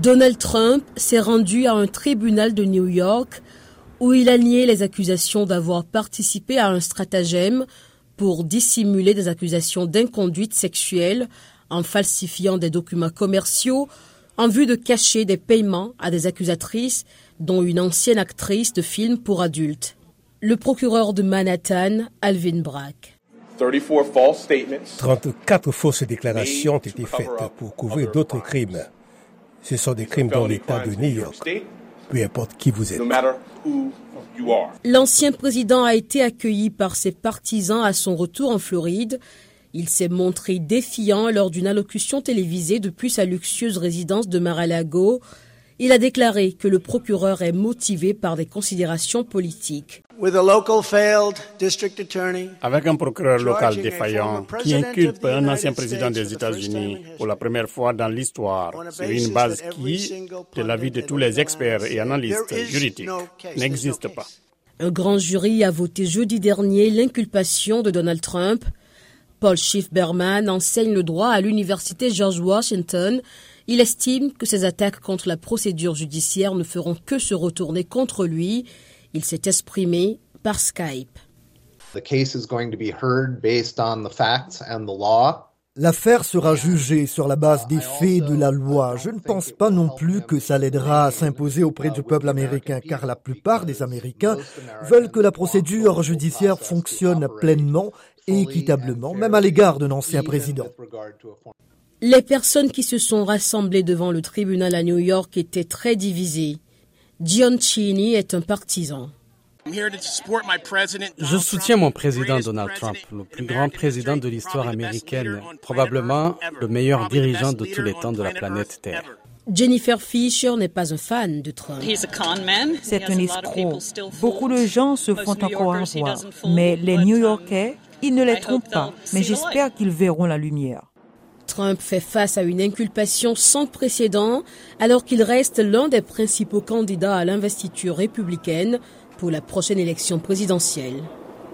Donald Trump s'est rendu à un tribunal de New York où il a nié les accusations d'avoir participé à un stratagème pour dissimuler des accusations d'inconduite sexuelle en falsifiant des documents commerciaux en vue de cacher des paiements à des accusatrices, dont une ancienne actrice de films pour adultes. Le procureur de Manhattan, Alvin Bragg. 34 fausses déclarations ont été faites pour couvrir d'autres crimes. Ce sont des crimes dans l'État de New York, peu importe qui vous êtes. L'ancien président a été accueilli par ses partisans à son retour en Floride. Il s'est montré défiant lors d'une allocution télévisée depuis sa luxueuse résidence de Mar-a-Lago. Il a déclaré que le procureur est motivé par des considérations politiques. Avec un procureur local défaillant qui inculpe un ancien président des États-Unis pour la première fois dans l'histoire sur une base qui, de l'avis de tous les experts et analystes juridiques, n'existe pas. Un grand jury a voté jeudi dernier l'inculpation de Donald Trump. Paul Schiff-Berman enseigne le droit à l'Université George Washington. Il estime que ces attaques contre la procédure judiciaire ne feront que se retourner contre lui. Il s'est exprimé par Skype. L'affaire sera jugée sur la base des faits et de la loi. Je ne pense pas non plus que ça l'aidera à s'imposer auprès du peuple américain, car la plupart des Américains veulent que la procédure judiciaire fonctionne pleinement et équitablement, même à l'égard d'un ancien président. Les personnes qui se sont rassemblées devant le tribunal à New York étaient très divisées. John Cheney est un partisan. Je soutiens mon président Donald Trump, le plus grand président de l'histoire américaine, probablement le meilleur dirigeant de tous les temps de la planète Terre. Jennifer Fisher n'est pas un fan de Trump. C'est un escroc. Beaucoup de gens se font encore avoir, mais les New-Yorkais ils ne les trompent pas, mais j'espère qu'ils verront la lumière. Trump fait face à une inculpation sans précédent alors qu'il reste l'un des principaux candidats à l'investiture républicaine pour la prochaine élection présidentielle.